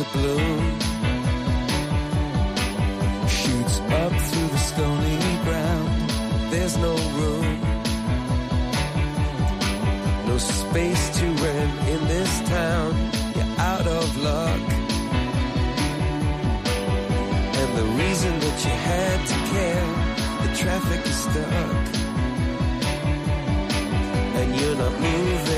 are blue. Shoots up through the stony ground. There's no room. No space to rent in this town. You're out of luck. And the reason that you had to care, the traffic is stuck. And you're not moving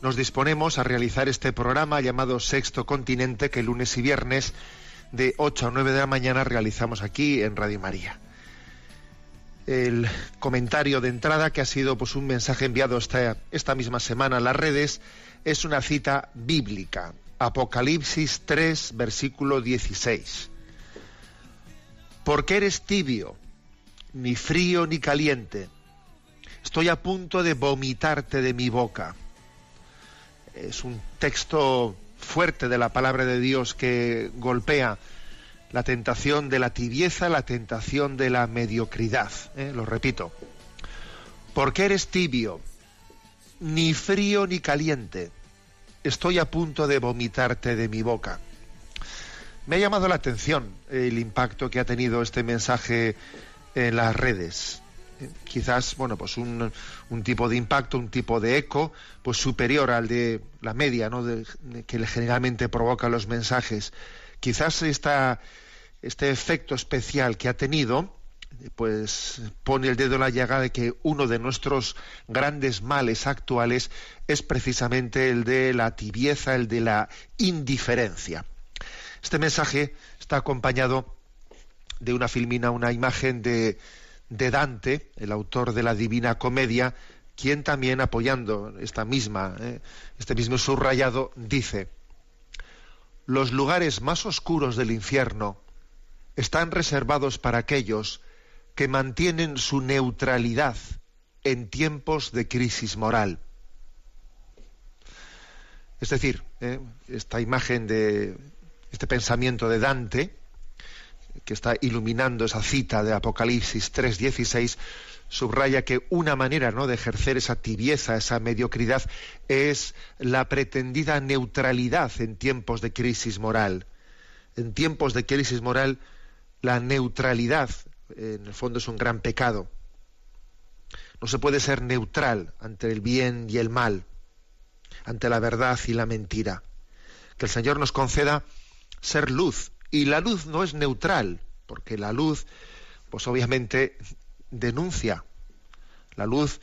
nos disponemos a realizar este programa llamado Sexto Continente que lunes y viernes de 8 a 9 de la mañana realizamos aquí en Radio María. El comentario de entrada, que ha sido pues, un mensaje enviado esta, esta misma semana a las redes, es una cita bíblica. Apocalipsis 3, versículo 16. Porque eres tibio, ni frío ni caliente. Estoy a punto de vomitarte de mi boca. Es un texto fuerte de la palabra de Dios que golpea la tentación de la tibieza, la tentación de la mediocridad. ¿eh? Lo repito. Porque eres tibio, ni frío ni caliente. Estoy a punto de vomitarte de mi boca. Me ha llamado la atención el impacto que ha tenido este mensaje en las redes. Quizás, bueno, pues un, un tipo de impacto, un tipo de eco, pues superior al de la media, ¿no? De- que generalmente provocan los mensajes. Quizás esta, este efecto especial que ha tenido, pues pone el dedo en la llaga de que uno de nuestros grandes males actuales es precisamente el de la tibieza, el de la indiferencia. Este mensaje está acompañado de una filmina, una imagen de, de Dante, el autor de la Divina Comedia, quien también apoyando esta misma, eh, este mismo subrayado, dice: Los lugares más oscuros del infierno están reservados para aquellos que mantienen su neutralidad en tiempos de crisis moral. Es decir, eh, esta imagen de este pensamiento de Dante, que está iluminando esa cita de Apocalipsis 3:16, subraya que una manera ¿no? de ejercer esa tibieza, esa mediocridad, es la pretendida neutralidad en tiempos de crisis moral. En tiempos de crisis moral, la neutralidad, en el fondo, es un gran pecado. No se puede ser neutral ante el bien y el mal, ante la verdad y la mentira. Que el Señor nos conceda ser luz. Y la luz no es neutral, porque la luz, pues obviamente denuncia. La luz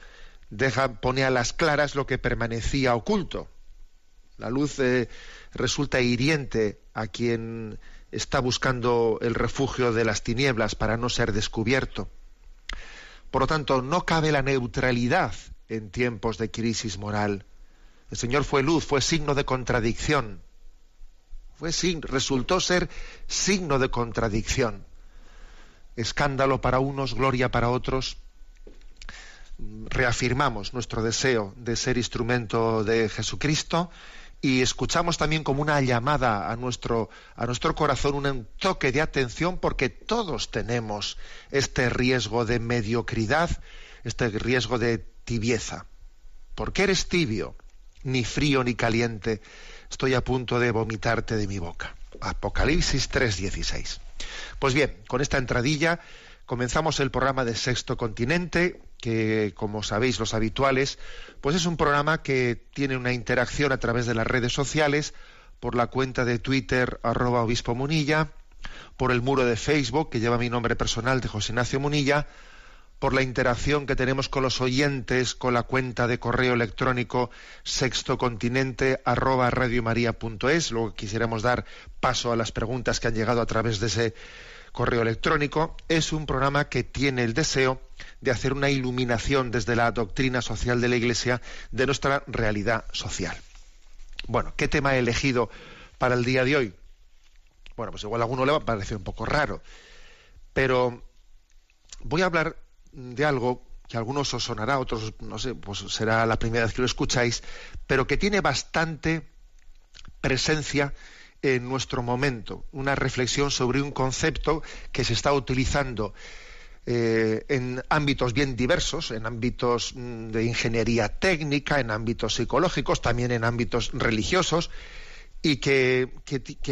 deja, pone a las claras lo que permanecía oculto. La luz eh, resulta hiriente a quien está buscando el refugio de las tinieblas para no ser descubierto. Por lo tanto, no cabe la neutralidad en tiempos de crisis moral. El Señor fue luz, fue signo de contradicción. Fue sign- resultó ser signo de contradicción. Escándalo para unos, gloria para otros. Reafirmamos nuestro deseo de ser instrumento de Jesucristo y escuchamos también como una llamada a nuestro, a nuestro corazón, un toque de atención, porque todos tenemos este riesgo de mediocridad, este riesgo de tibieza. Porque eres tibio, ni frío ni caliente, estoy a punto de vomitarte de mi boca. Apocalipsis 3:16. Pues bien, con esta entradilla comenzamos el programa de Sexto Continente, que como sabéis los habituales, pues es un programa que tiene una interacción a través de las redes sociales, por la cuenta de Twitter arroba obispo Munilla, por el muro de Facebook que lleva mi nombre personal de José Ignacio Munilla, por la interacción que tenemos con los oyentes, con la cuenta de correo electrónico sextocontinente arroba. Luego quisiéramos dar paso a las preguntas que han llegado a través de ese correo electrónico. Es un programa que tiene el deseo de hacer una iluminación desde la doctrina social de la Iglesia de nuestra realidad social. Bueno, ¿qué tema he elegido para el día de hoy? Bueno, pues igual a alguno le va a parecer un poco raro. Pero voy a hablar de algo que a algunos os sonará, a otros, no sé, pues será la primera vez que lo escucháis, pero que tiene bastante presencia en nuestro momento. Una reflexión sobre un concepto que se está utilizando eh, en ámbitos bien diversos, en ámbitos mm, de ingeniería técnica, en ámbitos psicológicos, también en ámbitos religiosos, y que,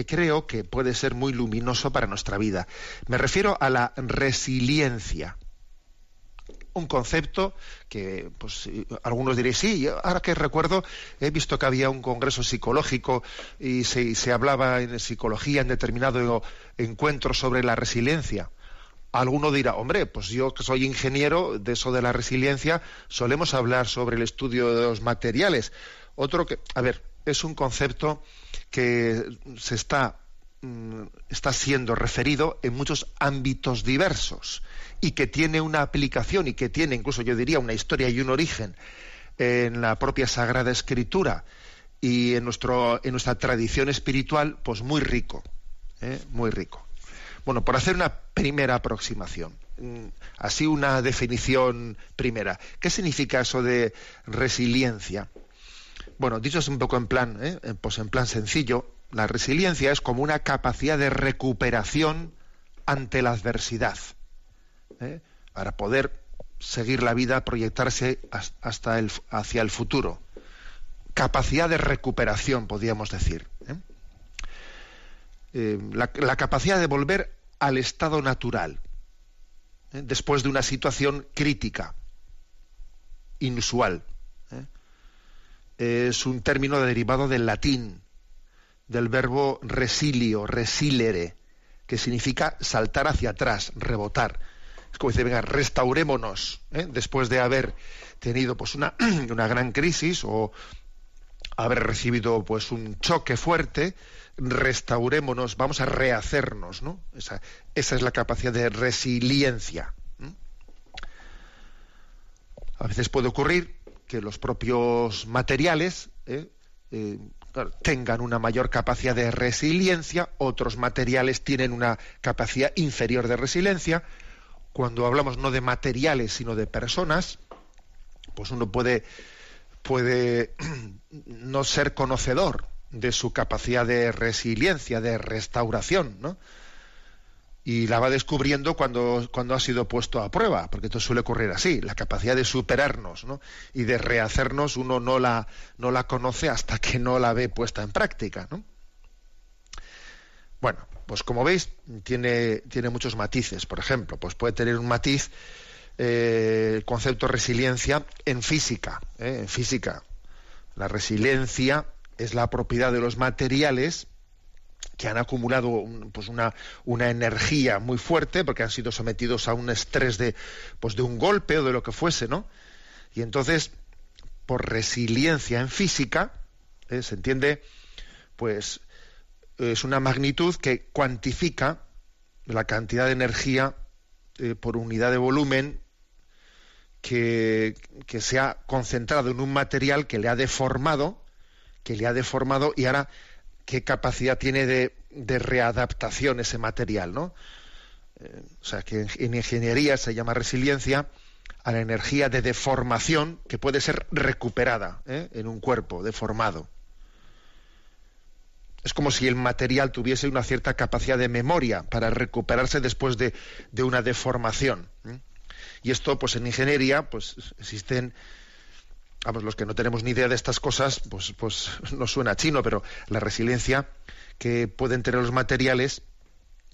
creo que puede ser muy luminoso para nuestra vida. Me refiero a la resiliencia. Un concepto que pues, algunos diréis, sí, ahora que recuerdo, he visto que había un congreso psicológico y se, se hablaba en psicología en determinado encuentro sobre la resiliencia alguno dirá, hombre, pues yo que soy ingeniero de eso de la resiliencia, solemos hablar sobre el estudio de los materiales. Otro que, a ver, es un concepto que se está, mm, está siendo referido en muchos ámbitos diversos y que tiene una aplicación y que tiene incluso yo diría una historia y un origen en la propia Sagrada Escritura y en, nuestro, en nuestra tradición espiritual, pues muy rico, ¿eh? muy rico. Bueno, por hacer una primera aproximación, mm, así una definición primera. ¿Qué significa eso de resiliencia? Bueno, dicho es un poco en plan, ¿eh? pues en plan sencillo, la resiliencia es como una capacidad de recuperación ante la adversidad, ¿eh? para poder seguir la vida, proyectarse hasta el, hacia el futuro. Capacidad de recuperación, podríamos decir. ¿eh? Eh, la, capacidad de volver al estado natural después de una situación crítica, inusual. Es un término derivado del latín, del verbo resilio, resilere, que significa saltar hacia atrás, rebotar. Es como decir, venga, restaurémonos, después de haber tenido pues una, una gran crisis o haber recibido pues un choque fuerte, restaurémonos, vamos a rehacernos, ¿no? Esa, esa es la capacidad de resiliencia. A veces puede ocurrir que los propios materiales ¿eh? Eh, tengan una mayor capacidad de resiliencia, otros materiales tienen una capacidad inferior de resiliencia. Cuando hablamos no de materiales, sino de personas, pues uno puede, no ser conocedor de su capacidad de resiliencia, de restauración, ¿no? Y la va descubriendo cuando, cuando ha sido puesto a prueba, porque esto suele ocurrir así, la capacidad de superarnos, ¿no? Y de rehacernos uno no la, no la conoce hasta que no la ve puesta en práctica, ¿no? Bueno, pues como veis, tiene, tiene muchos matices. Por ejemplo, pues puede tener un matiz eh, el concepto resiliencia en física. ¿eh? En física, la resiliencia es la propiedad de los materiales que han acumulado pues una, una, energía muy fuerte porque han sido sometidos a un estrés de, pues de un golpe o de lo que fuese, ¿no? Y entonces, por resiliencia en física, ¿eh? se entiende, pues es una magnitud que cuantifica la cantidad de energía eh, por unidad de volumen que, se ha concentrado en un material que le ha deformado que le ha deformado y ahora qué capacidad tiene de, readaptación ese material, ¿no? Eh, o sea, que en, ingeniería se llama resiliencia a la energía de deformación que puede ser recuperada ¿eh? en un cuerpo deformado. Es como si el material tuviese una cierta capacidad de memoria para recuperarse después de, una deformación. Y esto, pues en ingeniería, pues existen vamos, los que no tenemos ni idea de estas cosas, pues, pues nos suena chino, pero la resiliencia que pueden tener los materiales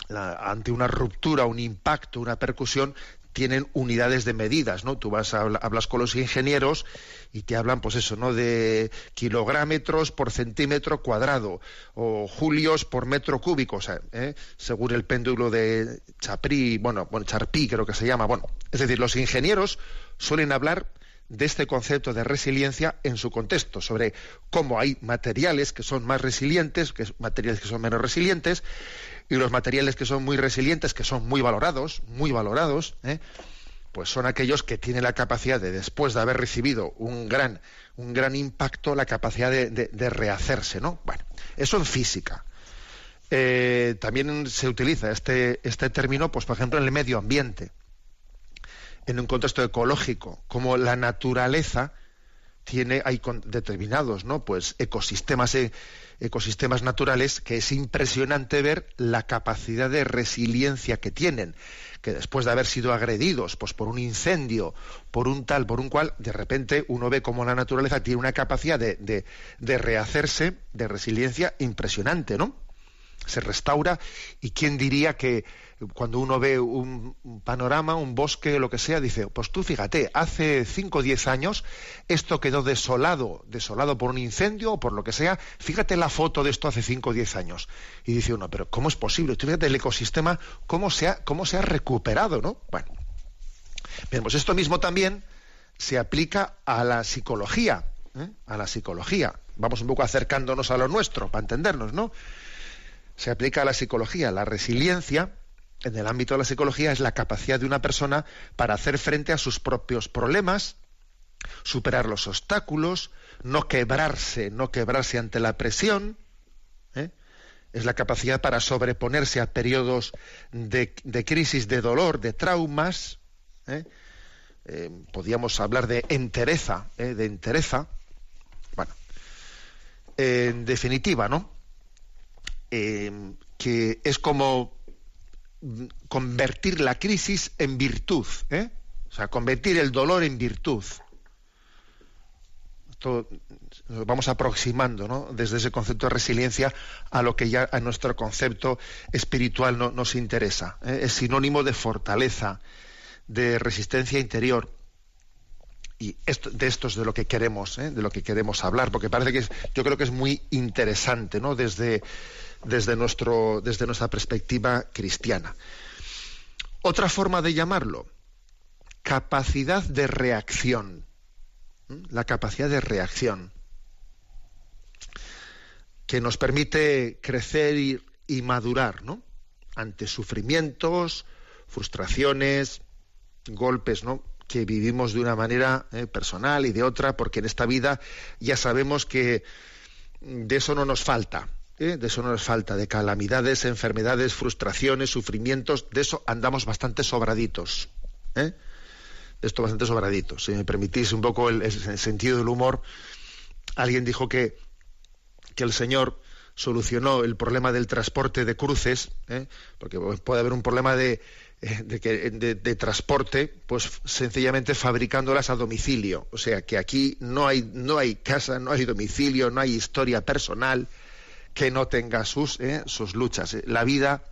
ante una ruptura, un impacto, una percusión, tienen unidades de medidas, ¿no? Tú vas a, hablas con los ingenieros y te hablan, pues eso, ¿no? De kilográmetros por centímetro cuadrado o julios por metro cúbico, o sea, ¿eh? según el péndulo de Chapri, bueno, bueno, Charpí creo que se llama, bueno, es decir, los ingenieros suelen hablar de este concepto de resiliencia en su contexto, sobre cómo hay materiales que son más resilientes, que materiales que son menos resilientes, y los materiales que son muy resilientes, que son muy valorados, muy valorados, ¿eh? pues son aquellos que tienen la capacidad de, después de haber recibido un gran, un gran impacto, la capacidad de, de rehacerse, ¿no? Bueno, eso en física. Eh, también se utiliza este, este término, pues por ejemplo, en el medio ambiente, en un contexto ecológico, como la naturaleza tiene, hay determinados, ¿no? Pues ecosistemas, eh, ecosistemas naturales que es impresionante ver la capacidad de resiliencia que tienen, que después de haber sido agredidos, pues por un incendio, por un tal, por un cual, de repente uno ve como la naturaleza tiene una capacidad de, de, de rehacerse, de resiliencia impresionante, ¿no? Se restaura y quién diría que cuando uno ve un, panorama, un bosque, lo que sea, dice, pues tú fíjate, hace 5 o 10 años esto quedó desolado, desolado por un incendio o por lo que sea, fíjate la foto de esto hace 5 o 10 años. Y dice uno, pero ¿cómo es posible? Tú fíjate el ecosistema, cómo se ha, cómo se ha recuperado, ¿no? Bueno, bien, pues esto mismo también se aplica a la psicología, ¿eh? a la psicología. Vamos un poco acercándonos a lo nuestro, para entendernos, ¿no? Se aplica a la psicología. La resiliencia, en el ámbito de la psicología, es la capacidad de una persona para hacer frente a sus propios problemas, superar los obstáculos, no quebrarse, no quebrarse ante la presión. ¿eh? Es la capacidad para sobreponerse a periodos de, crisis, de dolor, de traumas. ¿eh? Eh, podríamos hablar de entereza, de entereza. Bueno, en definitiva, ¿no? Eh, que es como convertir la crisis en virtud, ¿eh? o sea, convertir el dolor en virtud. Esto nos vamos aproximando ¿no? desde ese concepto de resiliencia a lo que ya a nuestro concepto espiritual no, nos interesa. ¿eh? Es sinónimo de fortaleza, de resistencia interior. Y esto, de esto es de lo que queremos, de lo que queremos hablar, porque parece que yo creo que es muy interesante, ¿no? Desde desde, nuestro, desde nuestra perspectiva cristiana. Otra forma de llamarlo, capacidad de reacción. La capacidad de reacción que nos permite crecer y, madurar, ¿no? Ante sufrimientos, frustraciones, golpes, ¿no? Que vivimos de una manera eh, personal y de otra, porque en esta vida ya sabemos que de eso no nos falta. ¿eh? de eso no nos falta, de calamidades, enfermedades, frustraciones, sufrimientos, de eso andamos bastante sobraditos. ¿eh? De esto bastante sobraditos. Si me permitís un poco el, sentido del humor, alguien dijo que, que el Señor solucionó el problema del transporte de cruces, ¿eh? porque puede haber un problema de, de, de, transporte, pues sencillamente fabricándolas a domicilio. O sea que aquí no hay, no hay casa, no hay domicilio, no hay historia personal, que no tenga sus, eh, sus luchas. La vida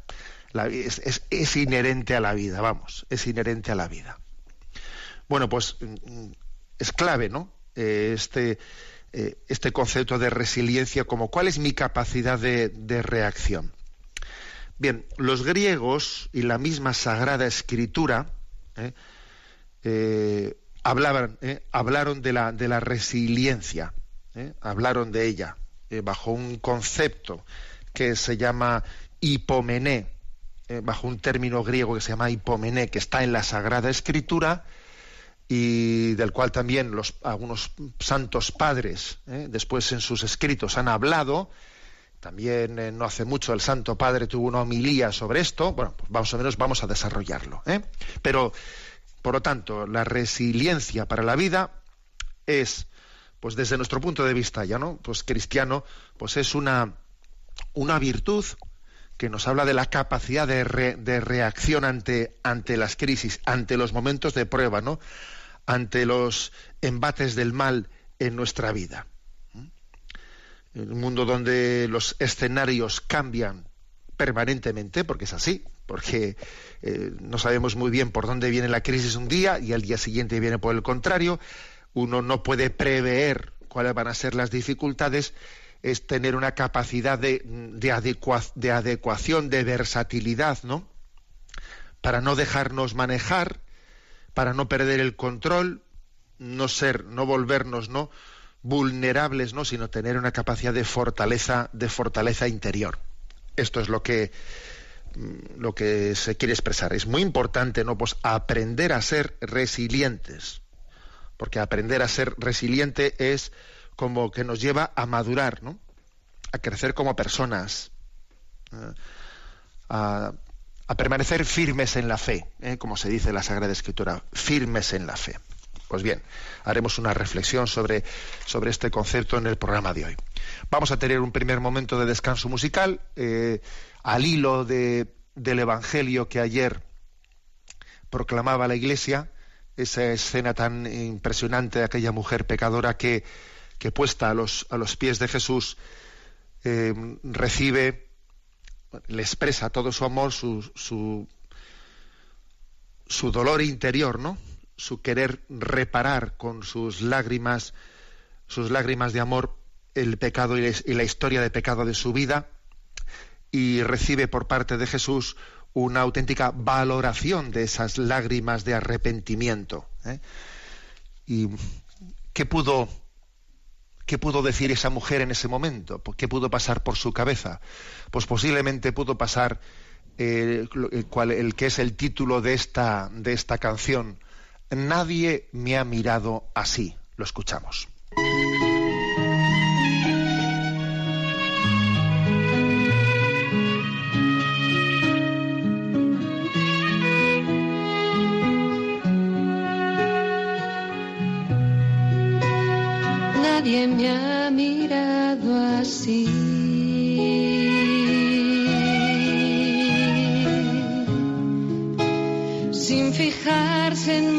es, inherente a la vida, vamos, es inherente a la vida. Bueno, pues mm, es clave, ¿no? Eh, este, eh, este concepto de resiliencia como cuál es mi capacidad de, reacción. Bien, los griegos y la misma Sagrada Escritura hablaban, hablaron de la, de la resiliencia, hablaron de ella. Eh, bajo un concepto que se llama hipomené, eh, bajo un término griego que se llama hipomené, que está en la Sagrada Escritura y del cual también los, algunos santos padres eh, después en sus escritos han hablado. También no hace mucho el Santo Padre tuvo una homilía sobre esto. Bueno, pues más o menos vamos a desarrollarlo. Pero, por lo tanto, la resiliencia para la vida es pues desde nuestro punto de vista ya no pues cristiano pues es una una virtud que nos habla de la capacidad de, de, reacción ante, ante las crisis, ante los momentos de prueba, ¿no? Ante los embates del mal en nuestra vida. En un mundo donde los escenarios cambian permanentemente, porque es así, porque eh, no sabemos muy bien por dónde viene la crisis un día y al día siguiente viene por el contrario, uno no puede prever cuáles van a ser las dificultades, es tener una capacidad de, de, adecuación, de versatilidad, ¿no? Para no dejarnos manejar, para no perder el control, no ser, no volvernos, ¿no? vulnerables, ¿no? sino tener una capacidad de fortaleza, de fortaleza interior. Esto es lo que mm, lo que se quiere expresar. Es muy importante, ¿no? Pues aprender a ser resilientes porque aprender a ser resiliente es como que nos lleva a madurar, ¿no? A crecer como personas. eh, a, permanecer firmes en la fe, eh, como se dice en la Sagrada Escritura, firmes en la fe. Pues bien, haremos una reflexión sobre, sobre este concepto en el programa de hoy. Vamos a tener un primer momento de descanso musical eh, al hilo de, del Evangelio que ayer proclamaba la Iglesia, esa escena tan impresionante de aquella mujer pecadora que, que puesta a los, a los pies de Jesús eh, recibe, le expresa todo su amor, su, su, su dolor interior, ¿no? su querer reparar con sus lágrimas, sus lágrimas de amor, el pecado y la historia de pecado de su vida, y recibe por parte de Jesús una auténtica valoración de esas lágrimas de arrepentimiento. ¿eh? ¿Y qué pudo, qué pudo decir esa mujer en ese momento? ¿Qué pudo pasar por su cabeza? Pues posiblemente pudo pasar eh, el, el, que es el título de esta, de esta canción, Nadie me ha mirado así. Lo escuchamos. Nadie me ha mirado así. en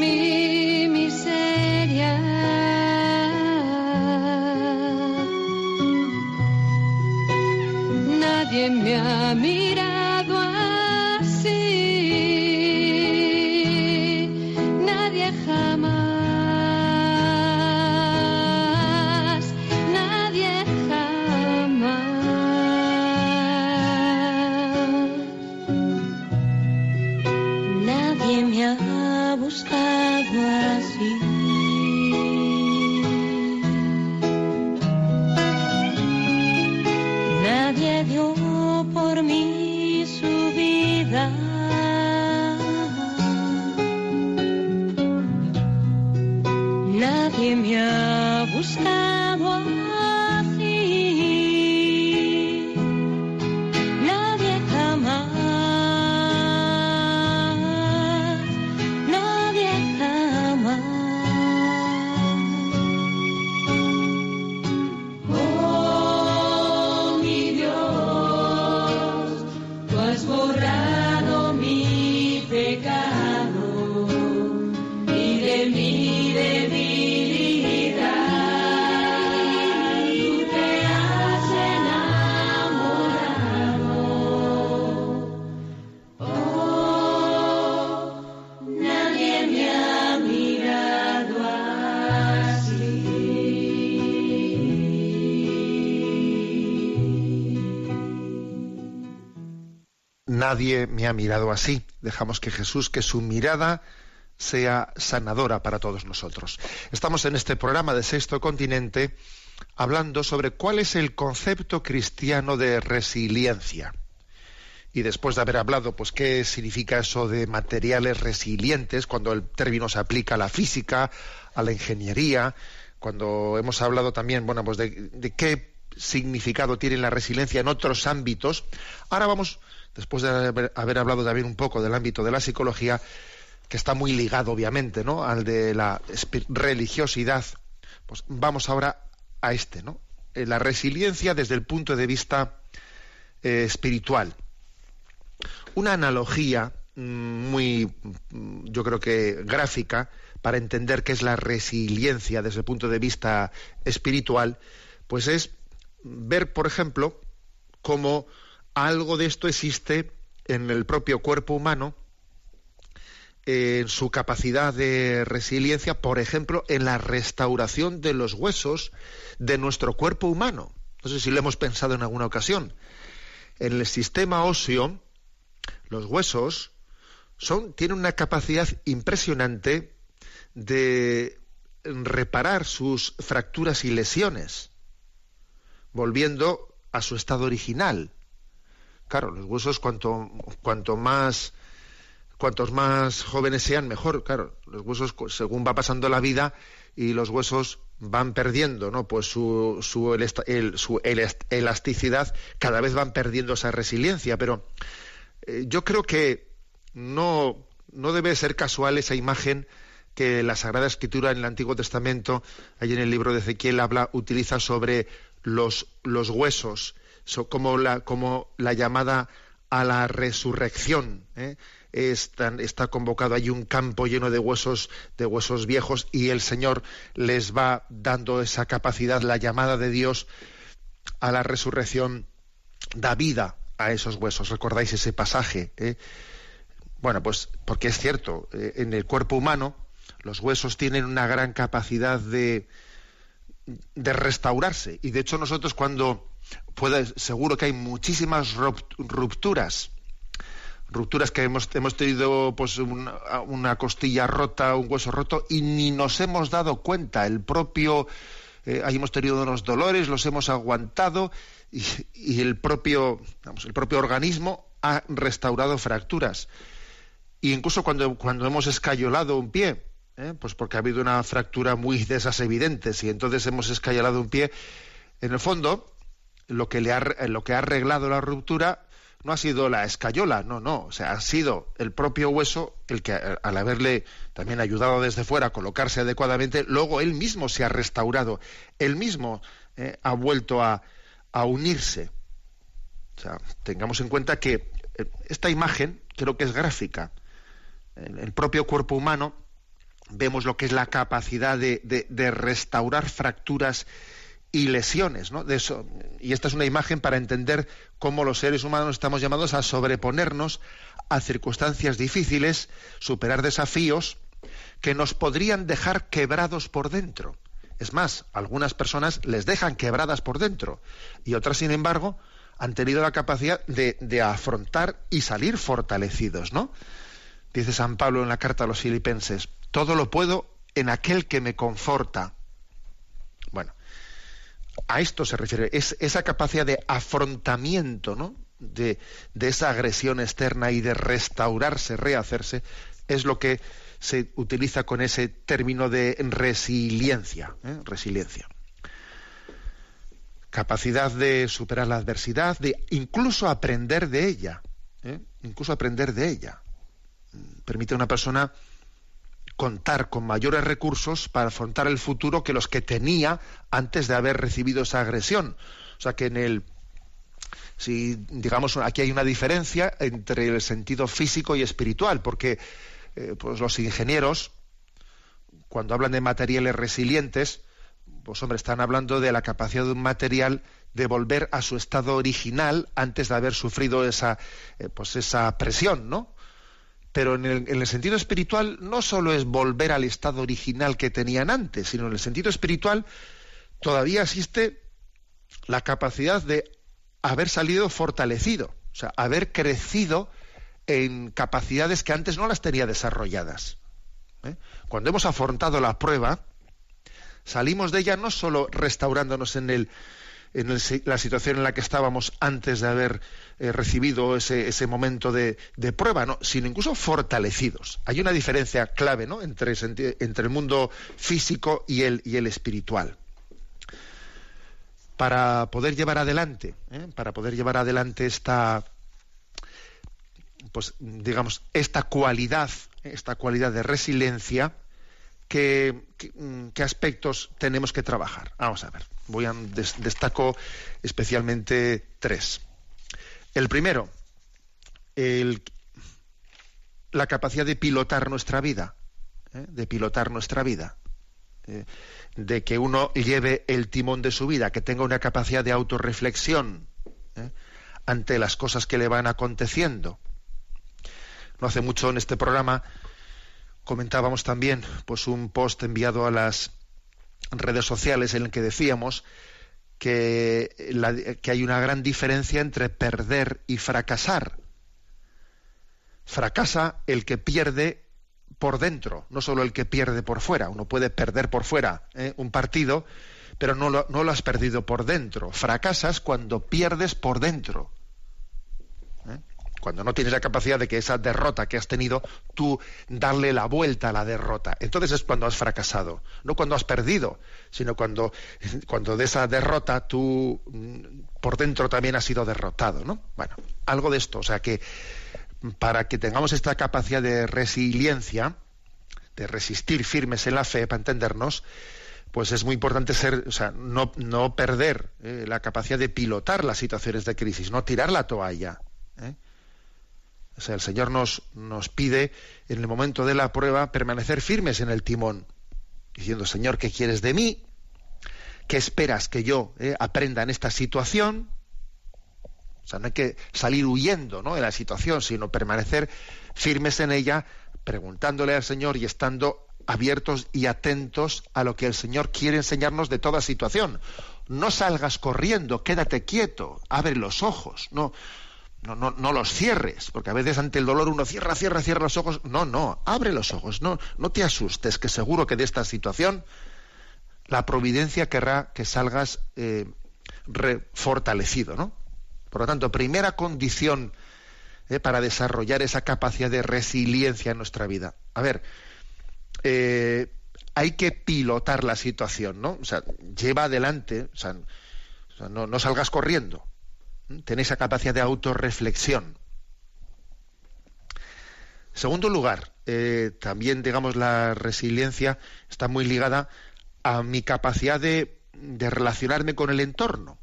Nadie me ha mirado así. Dejamos que Jesús, que su mirada sea sanadora para todos nosotros. Estamos en este programa de Sexto Continente hablando sobre cuál es el concepto cristiano de resiliencia. Y después de haber hablado, pues, qué significa eso de materiales resilientes, cuando el término se aplica a la física, a la ingeniería, cuando hemos hablado también, bueno, pues de, de qué significado tiene la resiliencia en otros ámbitos. Ahora vamos, después de haber, haber hablado también un poco del ámbito de la psicología, que está muy ligado, obviamente, ¿no? al de la religiosidad, pues vamos ahora a este, ¿no? Eh, La resiliencia desde el punto de vista eh, espiritual. Una analogía mm, muy, mm, yo creo que gráfica, para entender qué es la resiliencia desde el punto de vista espiritual, pues es ver, por ejemplo, cómo algo de esto existe en el propio cuerpo humano, en su capacidad de resiliencia, por ejemplo, en la restauración de los huesos de nuestro cuerpo humano. No sé si lo hemos pensado en alguna ocasión. En el sistema óseo, los huesos tienen una capacidad impresionante de reparar sus fracturas y lesiones, volviendo a su estado original. Claro, los huesos cuanto, cuanto más cuantos más jóvenes sean, mejor. Claro, los huesos, según va pasando la vida y los huesos van perdiendo ¿no? pues su, su, elesta- el- su elast- elasticidad, cada vez van perdiendo esa resiliencia. Pero eh, yo creo que no, no debe ser casual esa imagen que la Sagrada Escritura en el Antiguo Testamento, ahí en el libro de Ezequiel, habla, utiliza sobre los, los huesos, como, la, llamada a la resurrección. ¿eh? Está convocado allí un campo lleno de huesos, de huesos viejos, y el Señor les va dando esa capacidad, la llamada de Dios a la resurrección da vida a esos huesos. ¿Recordáis ese pasaje? eh? Bueno, pues porque es cierto, eh, en el cuerpo humano los huesos tienen una gran capacidad de restaurarse. Y de hecho nosotros cuando puede, seguro que hay muchísimas rupt- rupturas, rupturas que hemos, hemos tenido pues una, costilla rota, un hueso roto, y ni nos hemos dado cuenta. El propio, eh, ahí hemos tenido unos dolores, los hemos aguantado, y, y el propio, vamos, el propio organismo ha restaurado fracturas. Y incluso cuando, cuando hemos escayolado un pie, ¿eh? pues porque ha habido una fractura muy de esas evidentes y entonces hemos escayolado un pie, en el fondo lo que, le ha, lo que ha arreglado la ruptura no ha sido la escayola, no, no, o sea, ha sido el propio hueso el que eh, al haberle también ayudado desde fuera a colocarse adecuadamente, luego él mismo se ha restaurado, él mismo eh, ha vuelto a, a unirse. O sea, tengamos en cuenta que eh, esta imagen creo que es gráfica. En el propio cuerpo humano vemos lo que es la capacidad de, de- de restaurar fracturas y lesiones, ¿no? Y esta es una imagen para entender cómo los seres humanos estamos llamados a sobreponernos a circunstancias difíciles, superar desafíos que nos podrían dejar quebrados por dentro. Es más, algunas personas les dejan quebradas por dentro y otras, sin embargo, han tenido la capacidad de, de afrontar y salir fortalecidos, ¿no? Dice San Pablo en la carta a los filipenses, todo lo puedo en aquel que me conforta. Bueno, a esto se refiere, es esa capacidad de afrontamiento, ¿no? De, esa agresión externa y de restaurarse, rehacerse, es lo que se utiliza con ese término de resiliencia. ¿eh? Resiliencia. Capacidad de superar la adversidad, de incluso aprender de ella. ¿eh? Incluso aprender de ella. Permite a una persona contar con mayores recursos para afrontar el futuro que los que tenía antes de haber recibido esa agresión. O sea que en el si digamos aquí hay una diferencia entre el sentido físico y espiritual, porque eh, pues los ingenieros cuando hablan de materiales resilientes, pues hombre, están hablando de la capacidad de un material de volver a su estado original antes de haber sufrido esa eh, pues esa presión, ¿no? Pero en el, en el, sentido espiritual no solo es volver al estado original que tenían antes, sino en el sentido espiritual todavía existe la capacidad de haber salido fortalecido, o sea, haber crecido en capacidades que antes no las tenía desarrolladas. ¿eh? Cuando hemos afrontado la prueba, salimos de ella no solo restaurándonos en el, en la situación en la que estábamos antes de haber eh, recibido ese, ese momento de, de, prueba, ¿no? sino incluso fortalecidos. Hay una diferencia clave ¿no? entre, entre el mundo físico y el, y el espiritual. Para poder llevar adelante, ¿eh? para poder llevar adelante esta, pues digamos, esta cualidad, esta cualidad de resiliencia, ¿qué, qué, aspectos tenemos que trabajar? Vamos a ver, voy a des, destaco especialmente tres. El primero, el, la capacidad de pilotar nuestra vida, ¿eh? de pilotar nuestra vida, ¿eh? de que uno lleve el timón de su vida, que tenga una capacidad de autorreflexión ¿eh? ante las cosas que le van aconteciendo. No hace mucho en este programa comentábamos también pues un post enviado a las redes sociales en el que decíamos que, que hay una gran diferencia entre perder y fracasar. Fracasa el que pierde por dentro, no solo el que pierde por fuera. Uno puede perder por fuera ¿eh? un partido, pero no lo, no lo, has perdido por dentro. Fracasas cuando pierdes por dentro. Cuando no tienes la capacidad de que esa derrota que has tenido, tú darle la vuelta a la derrota. Entonces es cuando has fracasado. No cuando has perdido, sino cuando, cuando de esa derrota tú mm, por dentro también has sido derrotado. ¿no? Bueno, algo de esto. O sea que para que tengamos esta capacidad de resiliencia, de resistir firmes en la fe, para entendernos, pues es muy importante ser, o sea, no, no perder eh, la capacidad de pilotar las situaciones de crisis, no tirar la toalla. ¿eh? O sea, el Señor nos, nos pide en el momento de la prueba permanecer firmes en el timón, diciendo, Señor, ¿qué quieres de mí? ¿Qué esperas que yo eh, aprenda en esta situación? O sea, no hay que salir huyendo ¿no? de la situación, sino permanecer firmes en ella, preguntándole al Señor y estando abiertos y atentos a lo que el Señor quiere enseñarnos de toda situación. No salgas corriendo, quédate quieto, abre los ojos, no, no, no, no los cierres, porque a veces ante el dolor uno cierra, cierra, cierra los ojos. No, no, abre los ojos, no, no te asustes, que seguro que de esta situación la providencia querrá que salgas eh, fortalecido, ¿no? Por lo tanto, primera condición eh, para desarrollar esa capacidad de resiliencia en nuestra vida. A ver, eh, hay que pilotar la situación, ¿no? O sea, lleva adelante, o sea, no, salgas corriendo. Ten esa capacidad de autorreflexión. Segundo lugar, eh, también, digamos, la resiliencia está muy ligada a mi capacidad de relacionarme con el entorno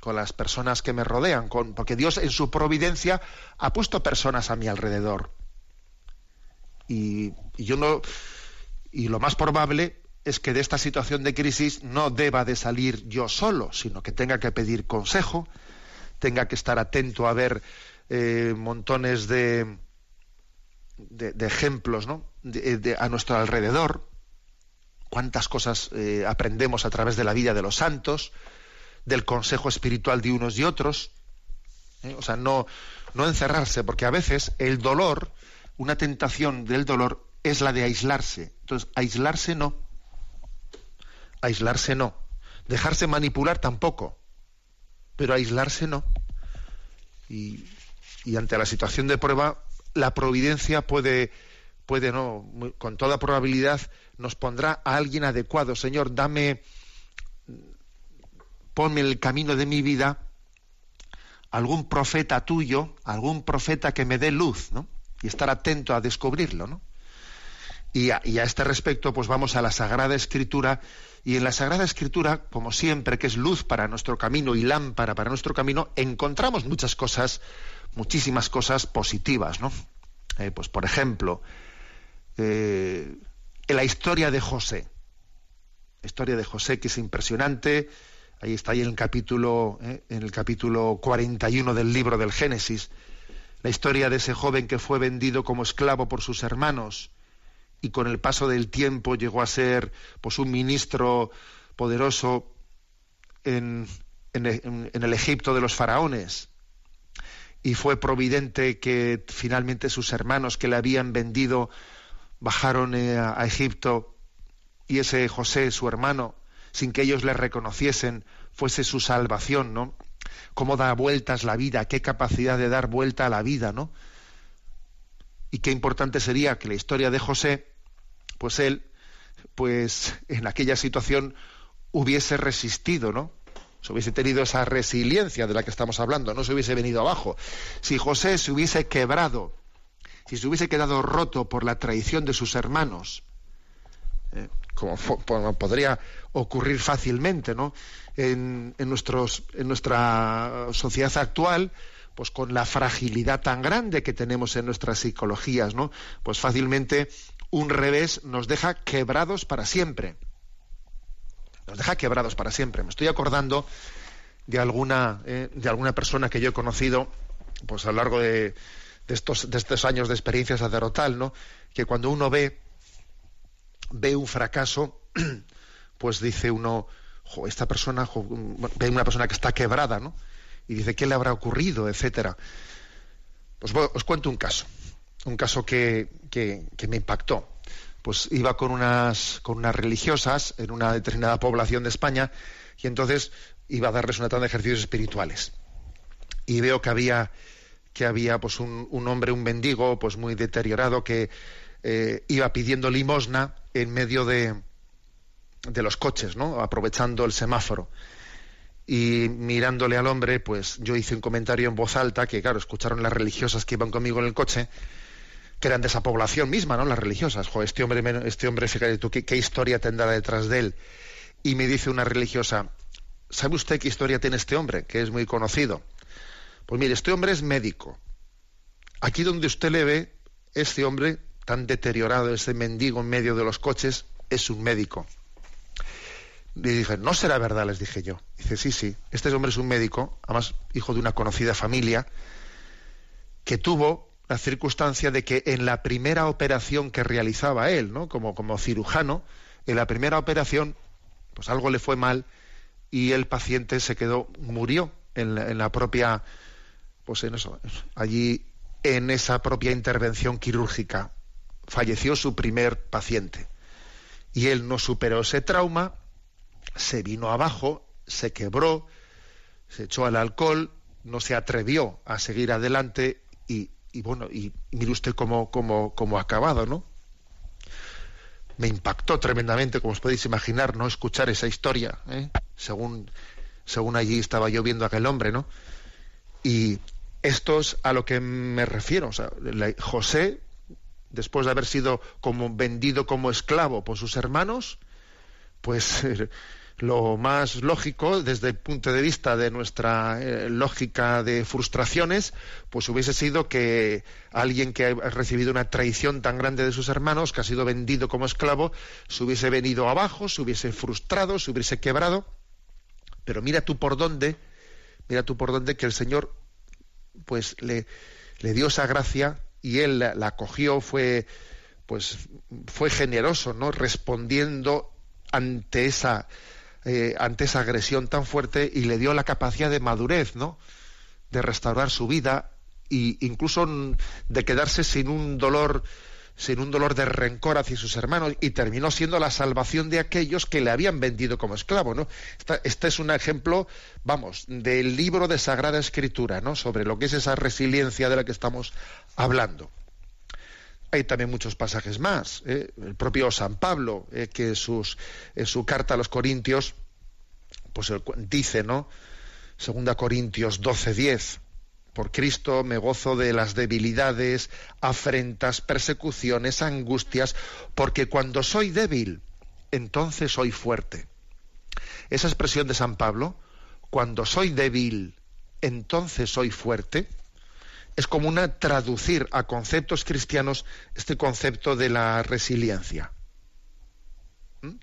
con las personas que me rodean, con, porque Dios en su providencia ha puesto personas a mi alrededor. Y, yo no, y lo más probable es que de esta situación de crisis no deba de salir yo solo, sino que tenga que pedir consejo, tenga que estar atento a ver eh, montones de, de, ejemplos ¿no? a nuestro alrededor, cuántas cosas eh, aprendemos a través de la vida de los santos, del consejo espiritual de unos y otros. ¿eh? O sea, no, no encerrarse, porque a veces el dolor, una tentación del dolor, es la de aislarse. Entonces, aislarse no. Aislarse no. Dejarse manipular tampoco. Pero aislarse no. Y, y ante la situación de prueba, la providencia puede, puede no, con toda probabilidad, nos pondrá a alguien adecuado. Señor, dame ponme el camino de mi vida algún profeta tuyo, algún profeta que me dé luz, ¿no? Y estar atento a descubrirlo, ¿no? Y a, este respecto, pues vamos a la Sagrada Escritura, y en la Sagrada Escritura, como siempre, que es luz para nuestro camino y lámpara para nuestro camino, encontramos muchas cosas, muchísimas cosas positivas, ¿no? Eh, pues, por ejemplo, eh, en la historia de José, la historia de José que es impresionante, Ahí está ahí en el capítulo, ¿eh? en el capítulo 41 del libro del Génesis, la historia de ese joven que fue vendido como esclavo por sus hermanos y con el paso del tiempo llegó a ser pues un ministro poderoso en, el Egipto de los faraones y fue providente que finalmente sus hermanos que le habían vendido bajaron eh, a Egipto y ese José, su hermano, sin que ellos le reconociesen, fuese su salvación, ¿no? Cómo da vueltas la vida, qué capacidad de dar vuelta a la vida, ¿no? Y qué importante sería que la historia de José, pues él, pues en aquella situación hubiese resistido, ¿no? Se hubiese tenido esa resiliencia de la que estamos hablando, no se hubiese venido abajo. Si José se hubiese quebrado, si se hubiese quedado roto por la traición de sus hermanos, ¿eh? como, podría ocurrir fácilmente ¿no? en, nuestros, en nuestra sociedad actual, pues con la fragilidad tan grande que tenemos en nuestras psicologías, ¿no? pues fácilmente un revés nos deja quebrados para siempre. Nos deja quebrados para siempre. Me estoy acordando de alguna, eh, de alguna persona que yo he conocido pues a lo largo de, de, estos, de estos años de experiencia sacerdotal, ¿no? que cuando uno ve ve un fracaso, pues dice uno, esta persona, ve una persona que está quebrada, ¿no? Y dice, ¿qué le habrá ocurrido? etcétera. Pues os cuento un caso, un caso que, que, me impactó. Pues iba con unas, con unas religiosas en una determinada población de España y entonces iba a darles una tanda de ejercicios espirituales. Y veo que había, que había pues un, un hombre, un mendigo, pues muy deteriorado que eh, iba pidiendo limosna en medio de, de los coches, ¿no? Aprovechando el semáforo. Y mirándole al hombre, pues yo hice un comentario en voz alta que, claro, escucharon las religiosas que iban conmigo en el coche, que eran de esa población misma, ¿no? Las religiosas. Jo, este hombre, este hombre, fíjate tú, ¿qué, qué historia tendrá detrás de él? Y me dice una religiosa, ¿sabe usted qué historia tiene este hombre? Que es muy conocido. Pues mire, este hombre es médico. Aquí donde usted le ve, este hombre tan deteriorado, ese mendigo en medio de los coches, es un médico. Y dije, no será verdad, les dije yo. Dice, sí, sí, este hombre es un médico, además hijo de una conocida familia, que tuvo la circunstancia de que en la primera operación que realizaba él, ¿no? Como, como cirujano, en la primera operación, pues algo le fue mal y el paciente se quedó, murió en la, en la propia, pues en eso, allí en esa propia intervención quirúrgica. Falleció su primer paciente. Y él no superó ese trauma, se vino abajo, se quebró, se echó al alcohol, no se atrevió a seguir adelante y, y bueno, y, mire usted cómo, cómo, cómo ha acabado, ¿no? Me impactó tremendamente, como os podéis imaginar, no escuchar esa historia, ¿eh? según, según allí estaba yo viendo a aquel hombre, ¿no? Y esto es a lo que me refiero. O sea, José, después de haber sido como vendido como esclavo por sus hermanos, pues lo más lógico desde el punto de vista de nuestra eh, lógica de frustraciones, pues hubiese sido que alguien que ha recibido una traición tan grande de sus hermanos, que ha sido vendido como esclavo, se hubiese venido abajo, se hubiese frustrado, se hubiese quebrado. Pero mira tú por dónde, mira tú por dónde que el Señor pues le, le dio esa gracia y él la, la acogió, fue pues fue generoso, ¿no? Respondiendo ante esa eh, ante esa agresión tan fuerte y le dio la capacidad de madurez, ¿no? De restaurar su vida e incluso de quedarse sin un dolor sin un dolor de rencor hacia sus hermanos y terminó siendo la salvación de aquellos que le habían vendido como esclavo, ¿no? Este es un ejemplo, vamos, del libro de Sagrada Escritura, ¿no? Sobre lo que es esa resiliencia de la que estamos hablando. Hay también muchos pasajes más. ¿eh? El propio San Pablo, eh, que sus, en su carta a los Corintios, pues dice, ¿no? Segunda Corintios 12:10. Por Cristo me gozo de las debilidades, afrentas, persecuciones, angustias, porque cuando soy débil, entonces soy fuerte. Esa expresión de San Pablo, cuando soy débil, entonces soy fuerte, es como una traducir a conceptos cristianos este concepto de la resiliencia. ¿Mm?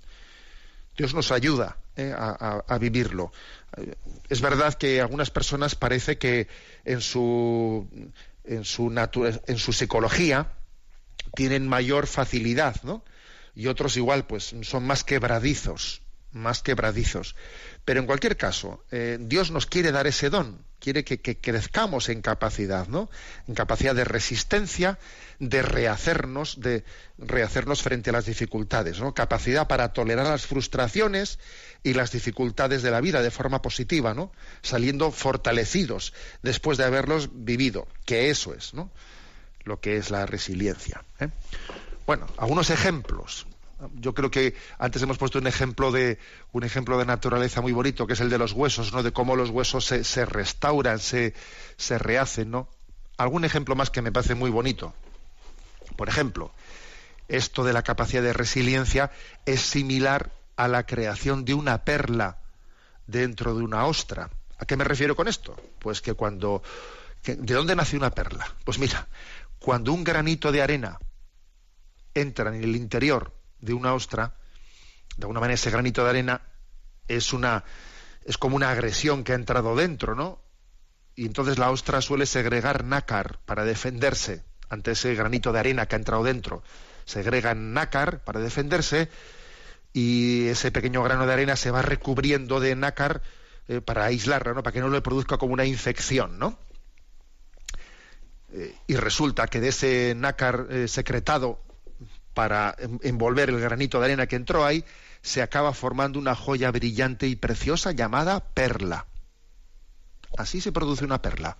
Dios nos ayuda eh, a, vivirlo. Eh, Es verdad que algunas personas parece que en su, en su, en su psicología tienen mayor facilidad, ¿no? Y otros igual, pues son más quebradizos, más quebradizos. Pero en cualquier caso, eh, Dios nos quiere dar ese don, quiere que, crezcamos en capacidad, ¿no? En capacidad de resistencia, de rehacernos, de rehacernos frente a las dificultades, ¿no? Capacidad para tolerar las frustraciones y las dificultades de la vida de forma positiva, ¿no? Saliendo fortalecidos después de haberlos vivido, que eso es, ¿no? Lo que es la resiliencia. ¿eh? Bueno, algunos ejemplos. Yo creo que antes hemos puesto un ejemplo de un ejemplo de naturaleza muy bonito, que es el de los huesos, ¿no? De cómo los huesos se, se restauran, se, se rehacen, ¿no? Algún ejemplo más que me parece muy bonito. Por ejemplo, esto de la capacidad de resiliencia es similar a la creación de una perla dentro de una ostra. ¿A qué me refiero con esto? Pues que cuando ¿de dónde nace una perla? Pues mira, cuando un granito de arena entra en el interior de una ostra, de alguna manera ese granito de arena es una es como una agresión que ha entrado dentro, ¿no? Y entonces la ostra suele segregar nácar para defenderse ante ese granito de arena que ha entrado dentro. Segrega nácar para defenderse y ese pequeño grano de arena se va recubriendo de nácar eh, para aislarlo, ¿no? Para que no le produzca como una infección, ¿no? Eh, y resulta que de ese nácar eh, secretado para en- envolver el granito de arena que entró ahí, se acaba formando una joya brillante y preciosa llamada perla. Así se produce una perla.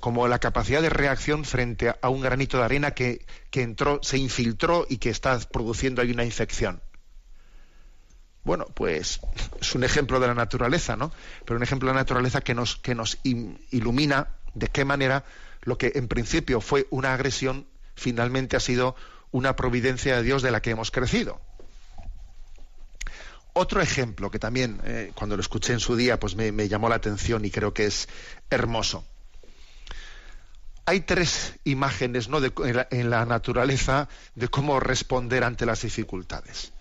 como la capacidad de reacción frente a un granito de arena que, que entró, se infiltró y que está produciendo ahí una infección. Bueno, pues es un ejemplo de la naturaleza, ¿no? Pero un ejemplo de la naturaleza que nos, que nos ilumina de qué manera lo que en principio fue una agresión finalmente ha sido una providencia de Dios de la que hemos crecido. Otro ejemplo que también eh, cuando lo escuché en su día pues me, llamó la atención y creo que es hermoso. Hay tres imágenes ¿no? en, la, naturaleza de cómo responder ante las dificultades.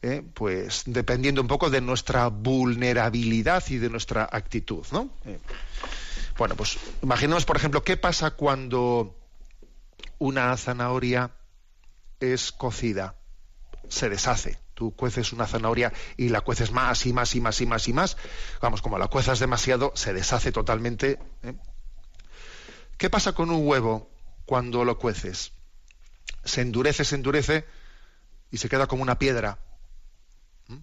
¿eh? Pues dependiendo un poco de nuestra vulnerabilidad y de nuestra actitud. ¿no? Eh, bueno, pues imaginemos, por ejemplo, qué pasa cuando una zanahoria es cocida, se deshace tú cueces una zanahoria y la cueces más y más y más y más y más, vamos, como la cuezas demasiado, se deshace totalmente. ¿eh? ¿Qué pasa con un huevo cuando lo cueces? Se endurece, se endurece y se queda como una piedra. ¿Mm?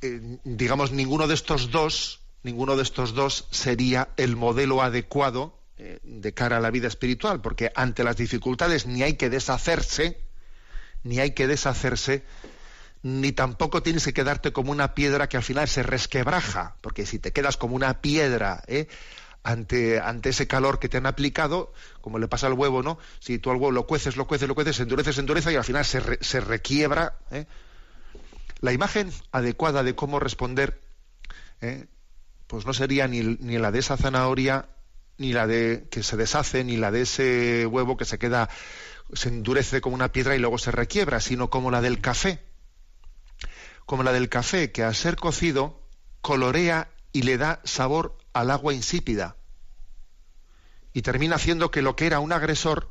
Eh, digamos, ninguno de estos dos, ninguno de estos dos sería el modelo adecuado eh, de cara a la vida espiritual, porque ante las dificultades ni hay que deshacerse, ni hay que deshacerse, ni tampoco tienes que quedarte como una piedra que al final se resquebraja, porque si te quedas como una piedra ¿eh? ante, ante ese calor que te han aplicado, como le pasa al huevo, ¿no? Si tú al huevo lo cueces, lo cueces, lo cueces, se endurece, se endurece y al final se, requiebra. ¿eh? La imagen adecuada de cómo responder, pues no sería ni, ni la de esa zanahoria, ni la de que se deshace, ni la de ese huevo que se queda se endurece como una piedra y luego se requiebra, sino como la del café. Como la del café, que al ser cocido colorea y le da sabor al agua insípida. Y termina haciendo que lo que era un agresor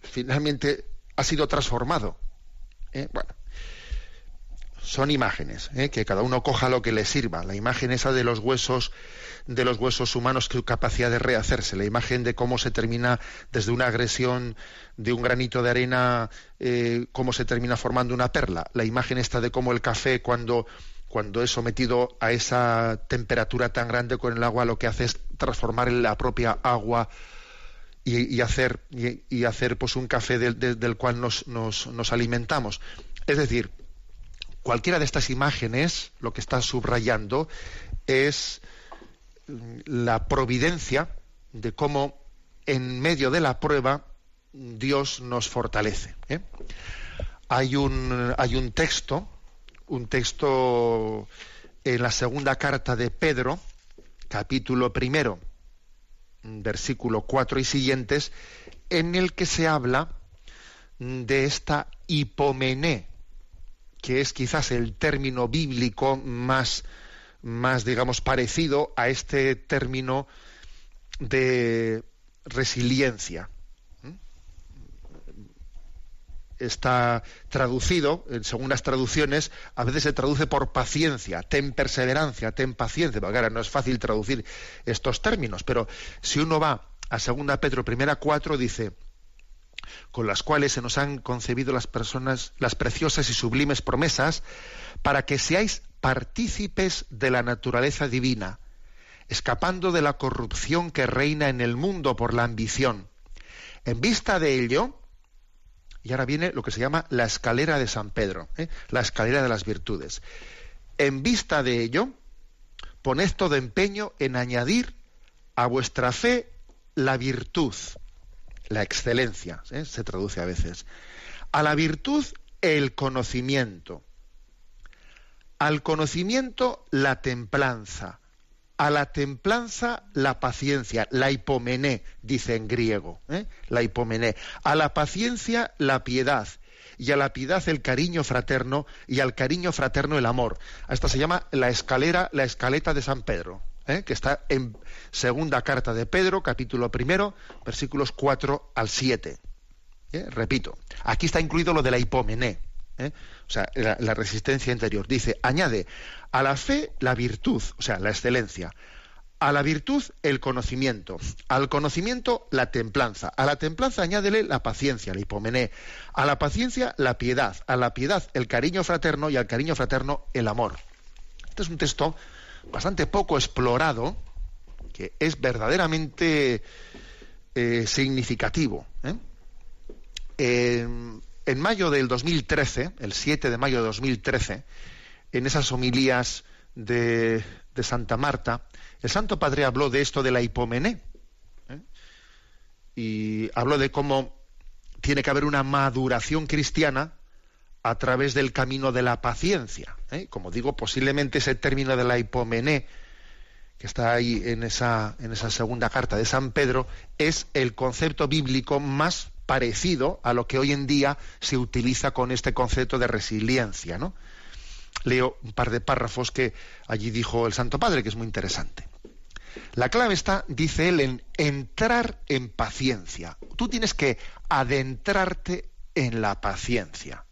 finalmente ha sido transformado. ¿Eh? Bueno, son imágenes, ¿eh? que cada uno coja lo que le sirva. La imagen esa de los huesos de los huesos humanos, su capacidad de rehacerse, la imagen de cómo se termina desde una agresión de un granito de arena, eh, cómo se termina formando una perla, la imagen esta de cómo el café cuando cuando es sometido a esa temperatura tan grande con el agua, lo que hace es transformar en la propia agua y, hacer, y, hacer pues un café del cual nos, nos, nos alimentamos. Es decir, cualquiera de estas imágenes, lo que está subrayando es la providencia de cómo en medio de la prueba Dios nos fortalece. ¿eh? Hay, un, hay un texto, un texto en la segunda carta de Pedro, capítulo primero, versículo 4 y siguientes, en el que se habla de esta hipomené, que es quizás el término bíblico más más, digamos, parecido a este término de resiliencia. ¿Mm? Está traducido, según las traducciones, a veces se traduce por paciencia, ten perseverancia, ten paciencia, porque ahora no es fácil traducir estos términos, pero si uno va a 2 Pedro primera 4 dice, con las cuales se nos han concebido las personas las preciosas y sublimes promesas para que seáis partícipes de la naturaleza divina, escapando de la corrupción que reina en el mundo por la ambición. En vista de ello, y ahora viene lo que se llama la escalera de San Pedro, ¿eh? la escalera de las virtudes. En vista de ello, poned todo empeño en añadir a vuestra fe la virtud, la excelencia, ¿eh? se traduce a veces. A la virtud el conocimiento, al conocimiento la templanza, a la templanza la paciencia, la hipomené, dice en griego, ¿eh? la hipomené, a la paciencia la piedad, y a la piedad el cariño fraterno, y al cariño fraterno el amor. Esta se llama la escalera, la escaleta de San Pedro, ¿eh? que está en segunda carta de Pedro, capítulo primero, versículos 4 al 7. ¿Eh? Repito, aquí está incluido lo de la hipomené. ¿eh? o sea, la, resistencia interior. Dice, añade a la fe la virtud, o sea, la excelencia. A la virtud el conocimiento, al conocimiento la templanza, a la templanza añádele la paciencia, la hipomené, a la paciencia la piedad, a la piedad el cariño fraterno y al cariño fraterno el amor. Este es un texto bastante poco explorado, que es verdaderamente eh, significativo. ¿eh? En, en mayo del 2013, el 7 de mayo de 2013, en esas homilías de, de Santa Marta, el Santo Padre habló de esto de la hipomené. ¿eh? Y habló de cómo tiene que haber una maduración cristiana a través del camino de la paciencia. ¿eh? Como digo, posiblemente ese término de la hipomené, que está ahí en esa, en esa segunda carta de San Pedro, es el concepto bíblico más parecido a lo que hoy en día se utiliza con este concepto de resiliencia. ¿no? Leo un par de párrafos que allí dijo el Santo Padre, que es muy interesante. La clave está, dice él, en entrar en paciencia. Tú tienes que adentrarte en la paciencia.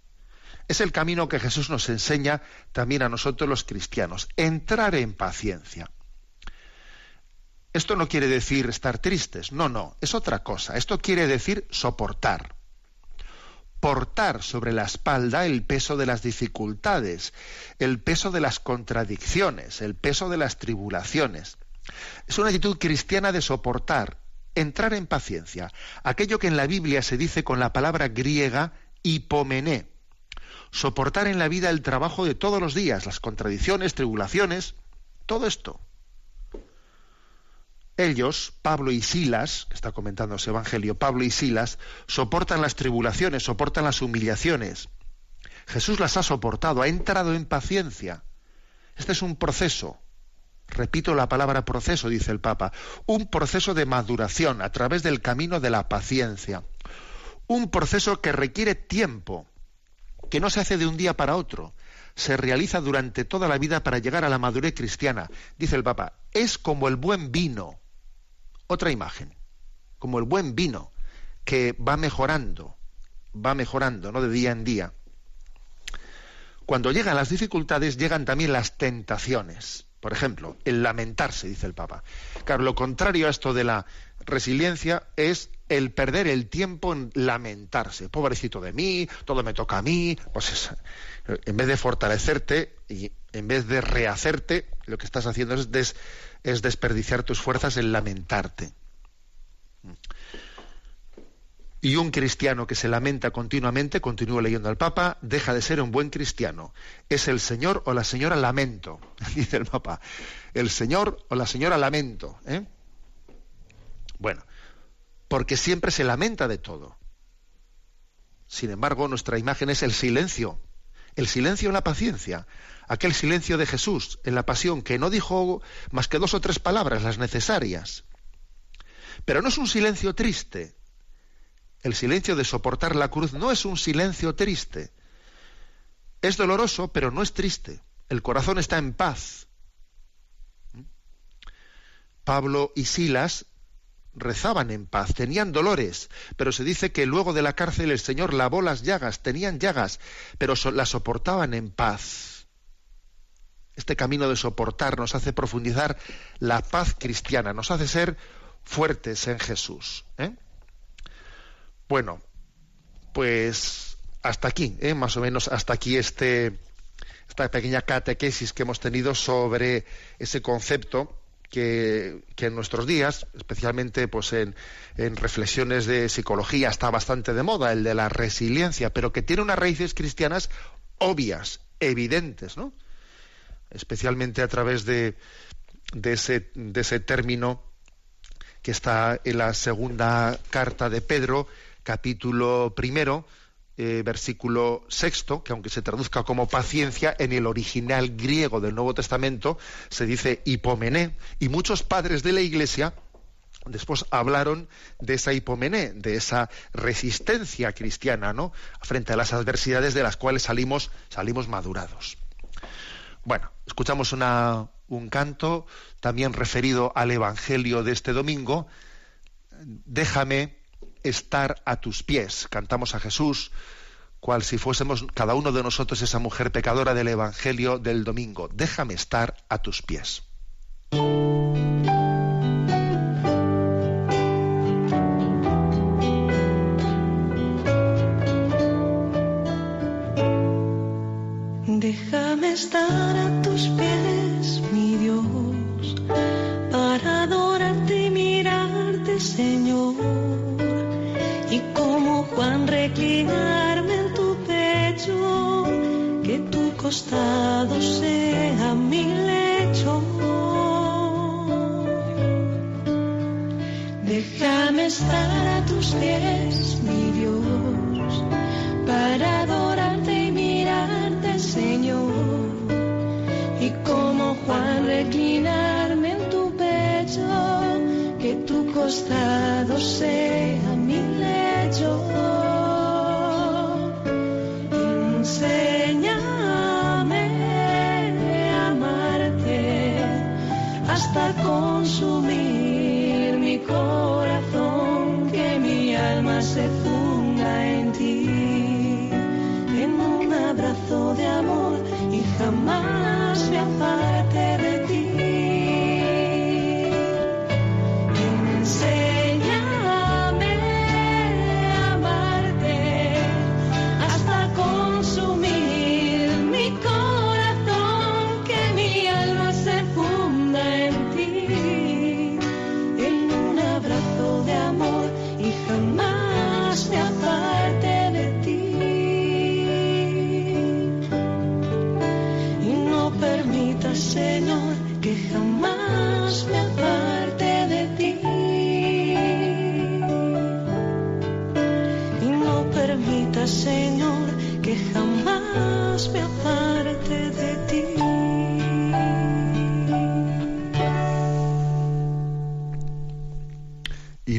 Es el camino que Jesús nos enseña también a nosotros los cristianos, entrar en paciencia. Esto no quiere decir estar tristes, no, no, es otra cosa. Esto quiere decir soportar. Portar sobre la espalda el peso de las dificultades, el peso de las contradicciones, el peso de las tribulaciones. Es una actitud cristiana de soportar, entrar en paciencia, aquello que en la Biblia se dice con la palabra griega hipomené, soportar en la vida el trabajo de todos los días, las contradicciones, tribulaciones, todo esto. Ellos, Pablo y Silas, que está comentando ese Evangelio, Pablo y Silas, soportan las tribulaciones, soportan las humillaciones. Jesús las ha soportado, ha entrado en paciencia. Este es un proceso. Repito la palabra proceso, dice el Papa. Un proceso de maduración a través del camino de la paciencia. Un proceso que requiere tiempo, que no se hace de un día para otro, se realiza durante toda la vida para llegar a la madurez cristiana. Dice el Papa, es como el buen vino. Otra imagen, como el buen vino, que va mejorando, va mejorando, ¿no? De día en día. Cuando llegan las dificultades, llegan también las tentaciones. Por ejemplo, el lamentarse, dice el Papa. Claro, lo contrario a esto de la resiliencia es el perder el tiempo en lamentarse. Pobrecito de mí, todo me toca a mí. Pues es, en vez de fortalecerte y en vez de rehacerte, lo que estás haciendo es, es desperdiciar tus fuerzas en lamentarte. Y un cristiano que se lamenta continuamente, continúo leyendo al Papa, deja de ser un buen cristiano. Es el señor o la señora lamento, dice el Papa. El señor o la señora lamento. ¿eh? Bueno, porque siempre se lamenta de todo. Sin embargo, nuestra imagen es el silencio. El silencio en la paciencia. Aquel silencio de Jesús en la pasión que no dijo más que dos o tres palabras, las necesarias. Pero no es un silencio triste, el silencio de soportar la cruz no es un silencio triste. Es doloroso, pero no es triste. El corazón está en paz. Pablo y Silas rezaban en paz, tenían dolores, pero se dice que luego de la cárcel el Señor lavó las llagas, tenían llagas, pero las soportaban en paz. Este camino de soportar nos hace profundizar la paz cristiana, nos hace ser fuertes en Jesús. ¿eh? Bueno, pues hasta aquí, ¿eh? más o menos hasta aquí este, esta pequeña catequesis que hemos tenido sobre ese concepto que, que, en nuestros días, especialmente pues en, en, reflexiones de psicología, está bastante de moda, el de la resiliencia, pero que tiene unas raíces cristianas obvias, evidentes, ¿no? Especialmente a través de, de, ese, de ese término que está en la segunda carta de Pedro, capítulo primero, eh, versículo sexto, que aunque se traduzca como paciencia, en el original griego del Nuevo Testamento se dice hipomené, y muchos padres de la Iglesia después hablaron de esa hipomené, de esa resistencia cristiana, ¿no? frente a las adversidades de las cuales salimos, salimos madurados. Bueno, escuchamos un canto también referido al Evangelio de este domingo. Déjame estar a tus pies. Cantamos a Jesús, cual si fuésemos cada uno de nosotros esa mujer pecadora del Evangelio del domingo. Déjame estar a tus pies.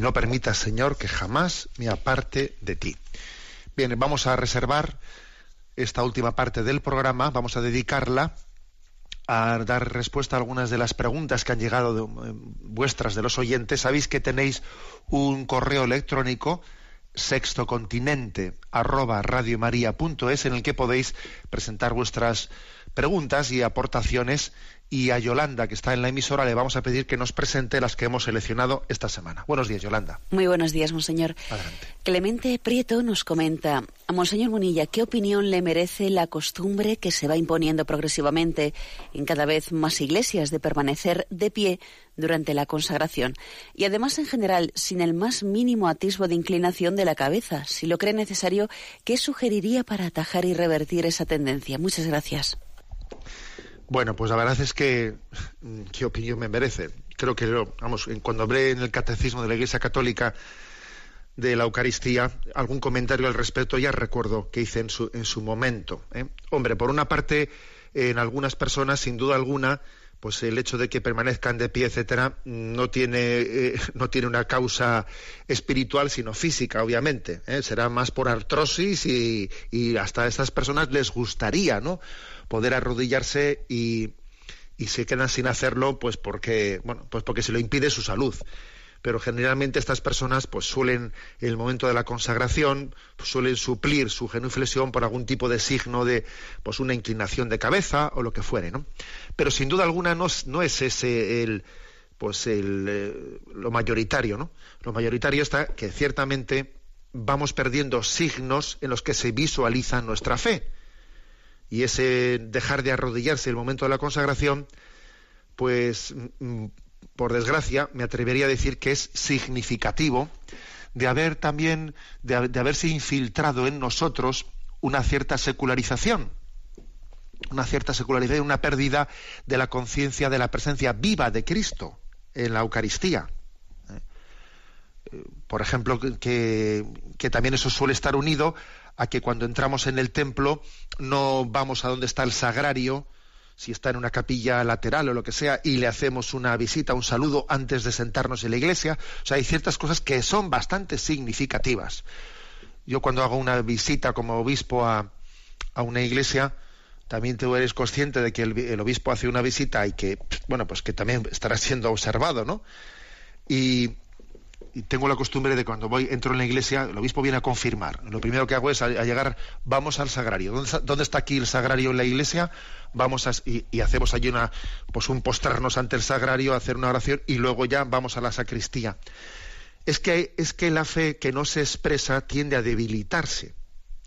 No permitas, Señor, que jamás me aparte de ti. Bien, vamos a reservar esta última parte del programa, vamos a dedicarla a dar respuesta a algunas de las preguntas que han llegado de, eh, vuestras de los oyentes. Sabéis que tenéis un correo electrónico sextocontinente arroba en el que podéis presentar vuestras preguntas y aportaciones y a Yolanda, que está en la emisora, le vamos a pedir que nos presente las que hemos seleccionado esta semana. Buenos días, Yolanda. Muy buenos días, monseñor. Adelante. Clemente Prieto nos comenta, a monseñor Munilla, ¿qué opinión le merece la costumbre que se va imponiendo progresivamente en cada vez más iglesias de permanecer de pie durante la consagración? Y además, en general, sin el más mínimo atisbo de inclinación de la cabeza. Si lo cree necesario, ¿qué sugeriría para atajar y revertir esa tendencia? Muchas gracias. Bueno, pues la verdad es que mm, qué opinión me merece. Creo que lo- vamos, cuando hablé en el catecismo de la Iglesia Católica de la Eucaristía, algún comentario al respecto ya recuerdo que hice en su, en su momento. ¿eh? Hombre, por una parte, en algunas personas, sin duda alguna, pues el hecho de que permanezcan de pie, etcétera, no tiene, eh, no tiene una causa espiritual, sino física, obviamente. ¿eh? Será más por artrosis y, y hasta a estas personas les gustaría, ¿no? Poder arrodillarse y, se quedan sin hacerlo, pues porque, bueno, pues porque se lo impide su salud. Pero generalmente estas personas pues suelen en el momento de la consagración pues, suelen suplir su genuflexión por algún tipo de signo de pues una inclinación de cabeza o lo que fuere no pero sin duda alguna no, es- no es ese el pues el eh, lo mayoritario no lo mayoritario está que ciertamente vamos perdiendo signos en los que se visualiza nuestra fe y ese dejar de arrodillarse el momento de la consagración pues mm, por desgracia, me atrevería a decir que es significativo de haber también, de, ha- de haberse infiltrado en nosotros una cierta secularización, una cierta secularización, una pérdida de la conciencia de la presencia viva de Cristo en la Eucaristía. ¿Eh? Eh, Por ejemplo, que también eso suele estar unido a que cuando entramos en el templo no vamos a donde está el sagrario, si está en una capilla lateral o lo que sea, y le hacemos una visita, un saludo antes de sentarnos en la iglesia. O sea, hay ciertas cosas que son bastante significativas. Yo cuando hago una visita como obispo a, a una iglesia, también tú eres consciente de que el, el obispo hace una visita y que, bueno, pues que también estará siendo observado, ¿no? Y, tengo la costumbre de cuando voy, entro en la iglesia, el obispo viene a confirmar. Lo primero que hago es a, llegar, vamos al sagrario. ¿Dónde está, aquí el sagrario en la iglesia? Vamos a, y, y hacemos allí una, pues un postrarnos ante el sagrario, hacer una oración y luego ya vamos a la sacristía. Es que, es que la fe que no se expresa tiende a debilitarse,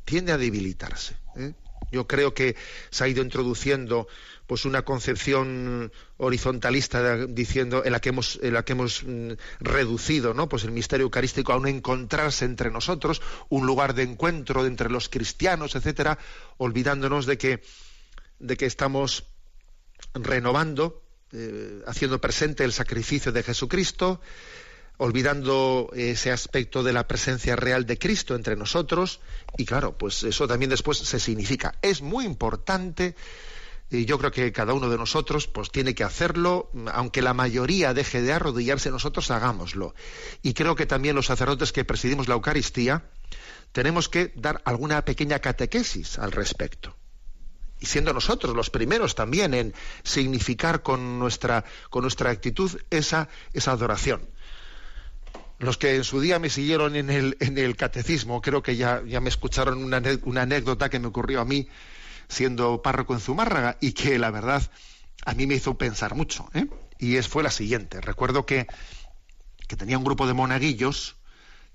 tiende a debilitarse. ¿eh? Yo creo que se ha ido introduciendo pues una concepción horizontalista diciendo en la que hemos en la que hemos mm, reducido no pues el misterio eucarístico a un encontrarse entre nosotros un lugar de encuentro entre los cristianos etcétera olvidándonos de que de que estamos renovando eh, haciendo presente el sacrificio de Jesucristo olvidando ese aspecto de la presencia real de Cristo entre nosotros y claro pues eso también después se significa. Es muy importante y yo creo que cada uno de nosotros pues tiene que hacerlo, aunque la mayoría deje de arrodillarse, nosotros hagámoslo. Y creo que también los sacerdotes que presidimos la Eucaristía tenemos que dar alguna pequeña catequesis al respecto. Y siendo nosotros los primeros también en significar con nuestra, con nuestra actitud esa, esa adoración. Los que en su día me siguieron en el, en el catecismo, creo que ya, ya me escucharon una, una anécdota que me ocurrió a mí siendo párroco en Zumárraga y que la verdad a mí me hizo pensar mucho. ¿eh? Y es, fue la siguiente. Recuerdo que, que tenía un grupo de monaguillos,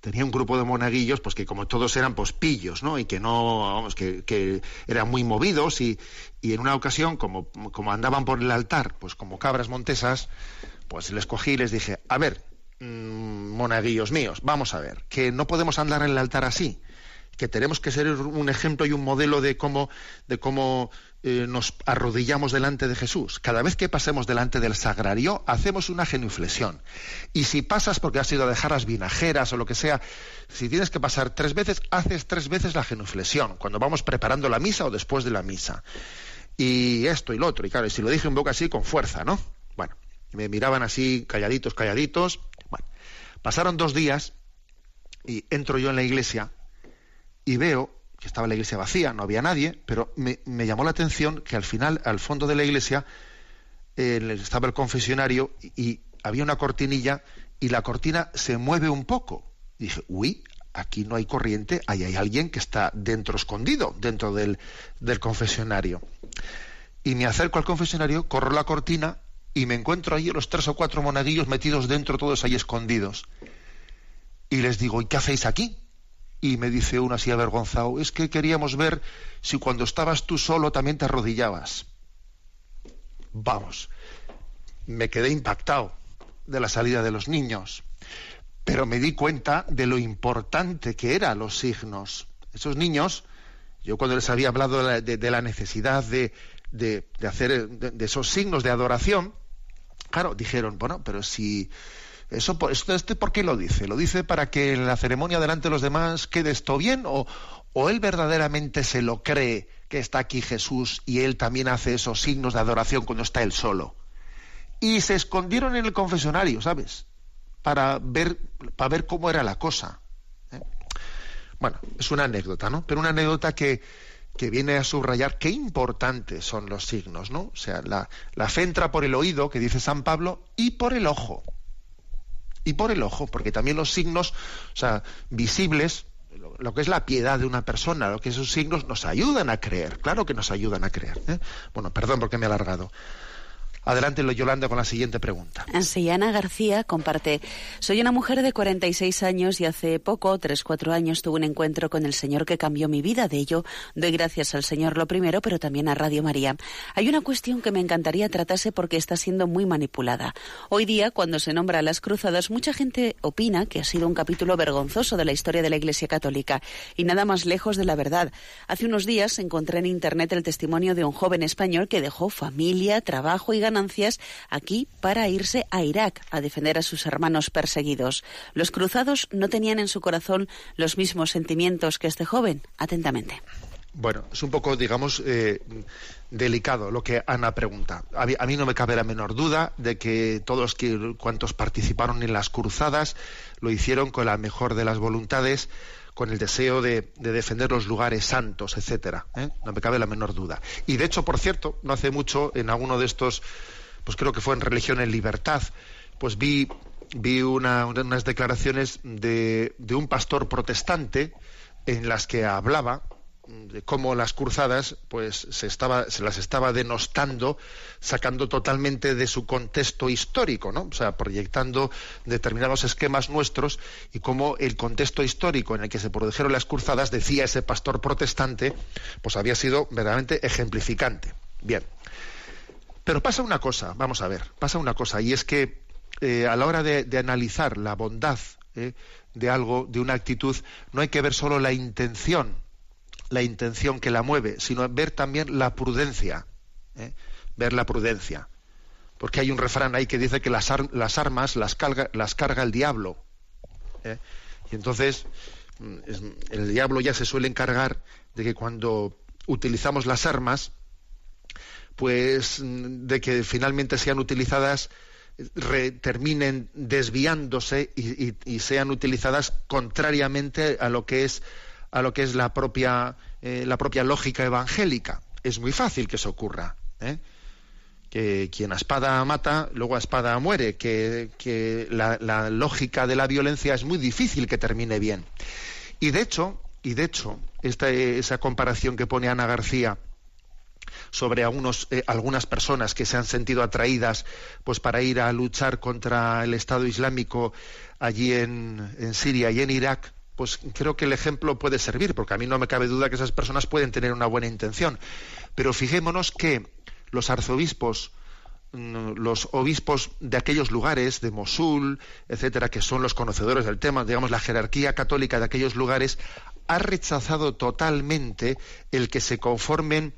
tenía un grupo de monaguillos, pues que como todos eran pues pillos, ¿no? Y que no, vamos, que, que eran muy movidos y, y en una ocasión, como, como andaban por el altar, pues como cabras montesas, pues les cogí y les dije, a ver, mm, monaguillos míos, vamos a ver, que no podemos andar en el altar así que tenemos que ser un ejemplo y un modelo de cómo, de cómo eh, nos arrodillamos delante de Jesús. Cada vez que pasemos delante del sagrario, hacemos una genuflexión. Y si pasas porque has ido a dejar las vinajeras o lo que sea, si tienes que pasar tres veces, haces tres veces la genuflexión, cuando vamos preparando la misa o después de la misa. Y esto y lo otro. Y claro, y si lo dije un poco así, con fuerza, ¿no? Bueno, me miraban así, calladitos, calladitos. Bueno, pasaron dos días y entro yo en la iglesia y veo que estaba la iglesia vacía, no había nadie, pero me, llamó la atención que al final, al fondo de la iglesia, eh, estaba el confesionario y, había una cortinilla y la cortina se mueve un poco. Dije, uy, aquí no hay corriente, ahí hay alguien que está dentro escondido, dentro del, del confesionario. Y me acerco al confesionario, corro la cortina y me encuentro allí los tres o cuatro monaguillos metidos dentro, todos ahí escondidos. Y les digo, ¿y qué hacéis aquí? Y me dice uno así avergonzado, es que queríamos ver si cuando estabas tú solo también te arrodillabas. Vamos, me quedé impactado de la salida de los niños, pero me di cuenta de lo importante que eran los signos. Esos niños, yo cuando les había hablado de la, de, la necesidad de, de, hacer de esos signos de adoración, claro, dijeron, bueno, pero si eso, esto, este, ¿por qué lo dice? ¿Lo dice para que en la ceremonia delante de los demás quede esto bien? ¿O, ¿O él verdaderamente se lo cree que está aquí Jesús y él también hace esos signos de adoración cuando está él solo? Y se escondieron en el confesionario, ¿sabes? Para ver, para ver cómo era la cosa. ¿eh? Bueno, es una anécdota, ¿no? Pero una anécdota que, que viene a subrayar qué importantes son los signos, ¿no? O sea, la, la fe entra por el oído, que dice San Pablo, y por el ojo y por el ojo, porque también los signos, visibles, lo, lo, que es la piedad de una persona, lo que esos signos nos ayudan a creer, claro que nos ayudan a creer. ¿eh? Bueno, perdón porque me he alargado. Adelante, Yolanda, con la siguiente pregunta. Sí, Ana García comparte. Soy una mujer de 46 años y hace poco, 3, 4 años, tuve un encuentro con el Señor que cambió mi vida. De ello, doy gracias al Señor lo primero, pero también a Radio María. Hay una cuestión que me encantaría tratarse porque está siendo muy manipulada. Hoy día, cuando se nombra a las cruzadas, mucha gente opina que ha sido un capítulo vergonzoso de la historia de la Iglesia Católica y nada más lejos de la verdad. Hace unos días encontré en Internet el testimonio de un joven español que dejó familia, trabajo y ganancias aquí para irse a Irak a defender a sus hermanos perseguidos. Los cruzados no tenían en su corazón los mismos sentimientos que este joven. Atentamente. Bueno, es un poco, digamos, eh, delicado lo que Ana pregunta. A mí, no me cabe la menor duda de que todos cuantos participaron en las cruzadas lo hicieron con la mejor de las voluntades con el deseo de, de defender los lugares santos, etcétera. ¿eh? No me cabe la menor duda. Y de hecho, por cierto, no hace mucho, en alguno de estos, pues creo que fue en Religión en Libertad, pues vi, vi una, unas declaraciones de, de un pastor protestante en las que hablaba de cómo las cruzadas pues se estaba se las estaba denostando sacando totalmente de su contexto histórico no o sea proyectando determinados esquemas nuestros y cómo el contexto histórico en el que se produjeron las cruzadas decía ese pastor protestante pues había sido verdaderamente ejemplificante. Bien. Pero pasa una cosa vamos a ver pasa una cosa y es que eh, a la hora de, analizar la bondad eh, de algo de una actitud no hay que ver solo la intención la intención que la mueve, sino ver también la prudencia, ¿eh? ver la prudencia. Porque hay un refrán ahí que dice que las, las armas las carga, las carga el diablo. ¿eh? Y entonces mm, el diablo ya se suele encargar de que cuando utilizamos las armas, pues mm, de que finalmente sean utilizadas terminen desviándose y, sean utilizadas contrariamente a lo que es a lo que es la propia, eh, la propia lógica evangélica. Es muy fácil que eso ocurra. ¿eh? Que quien a espada mata, luego a espada muere, que, que la, lógica de la violencia es muy difícil que termine bien. Y de hecho, y de hecho, esta, esa comparación que pone Ana García sobre algunos, eh, algunas personas que se han sentido atraídas pues para ir a luchar contra el Estado Islámico allí en, en Siria y en Irak, pues creo que el ejemplo puede servir, porque a mí no me cabe duda que esas personas pueden tener una buena intención. Pero fijémonos que los arzobispos, mm, los obispos de aquellos lugares, de Mosul, etcétera, que son los conocedores del tema, digamos, la jerarquía católica de aquellos lugares, ha rechazado totalmente el que se conformen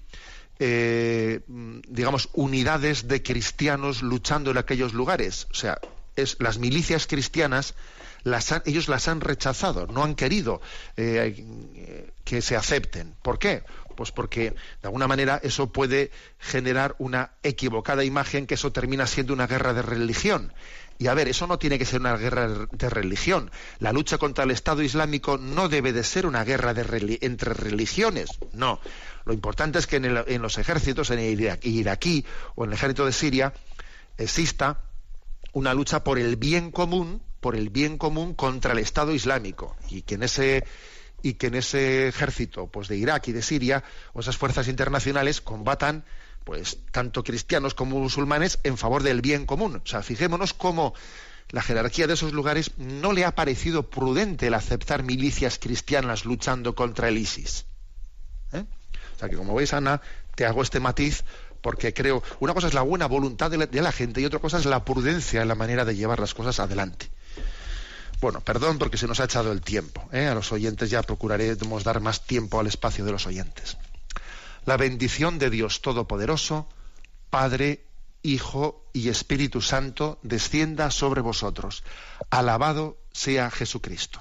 eh, digamos, unidades de cristianos luchando en aquellos lugares. O sea, es, las milicias cristianas ellos las han rechazado, no han querido eh, que se acepten. ¿Por qué? Pues porque de alguna manera eso puede generar una equivocada imagen que eso termina siendo una guerra de religión. Y a ver, eso no tiene que ser una guerra de religión. La lucha contra el Estado Islámico no debe de ser una guerra entre religiones. No. Lo importante es que en, los ejércitos, en el iraquí o en el ejército de Siria, exista una lucha por el bien común por el bien común contra el Estado Islámico y que en ese y que en ese ejército pues de Irak y de Siria o esas fuerzas internacionales combatan pues tanto cristianos como musulmanes en favor del bien común. O sea, fijémonos cómo la jerarquía de esos lugares no le ha parecido prudente el aceptar milicias cristianas luchando contra el ISIS. ¿Eh? O sea que como veis, Ana, te hago este matiz porque creo, una cosa es la buena voluntad de la, de la gente y otra cosa es la prudencia en la manera de llevar las cosas adelante. Bueno, perdón porque se nos ha echado el tiempo. ¿eh? A los oyentes ya procuraremos dar más tiempo al espacio de los oyentes. La bendición de Dios Todopoderoso, Padre, Hijo y Espíritu Santo, descienda sobre vosotros. Alabado sea Jesucristo.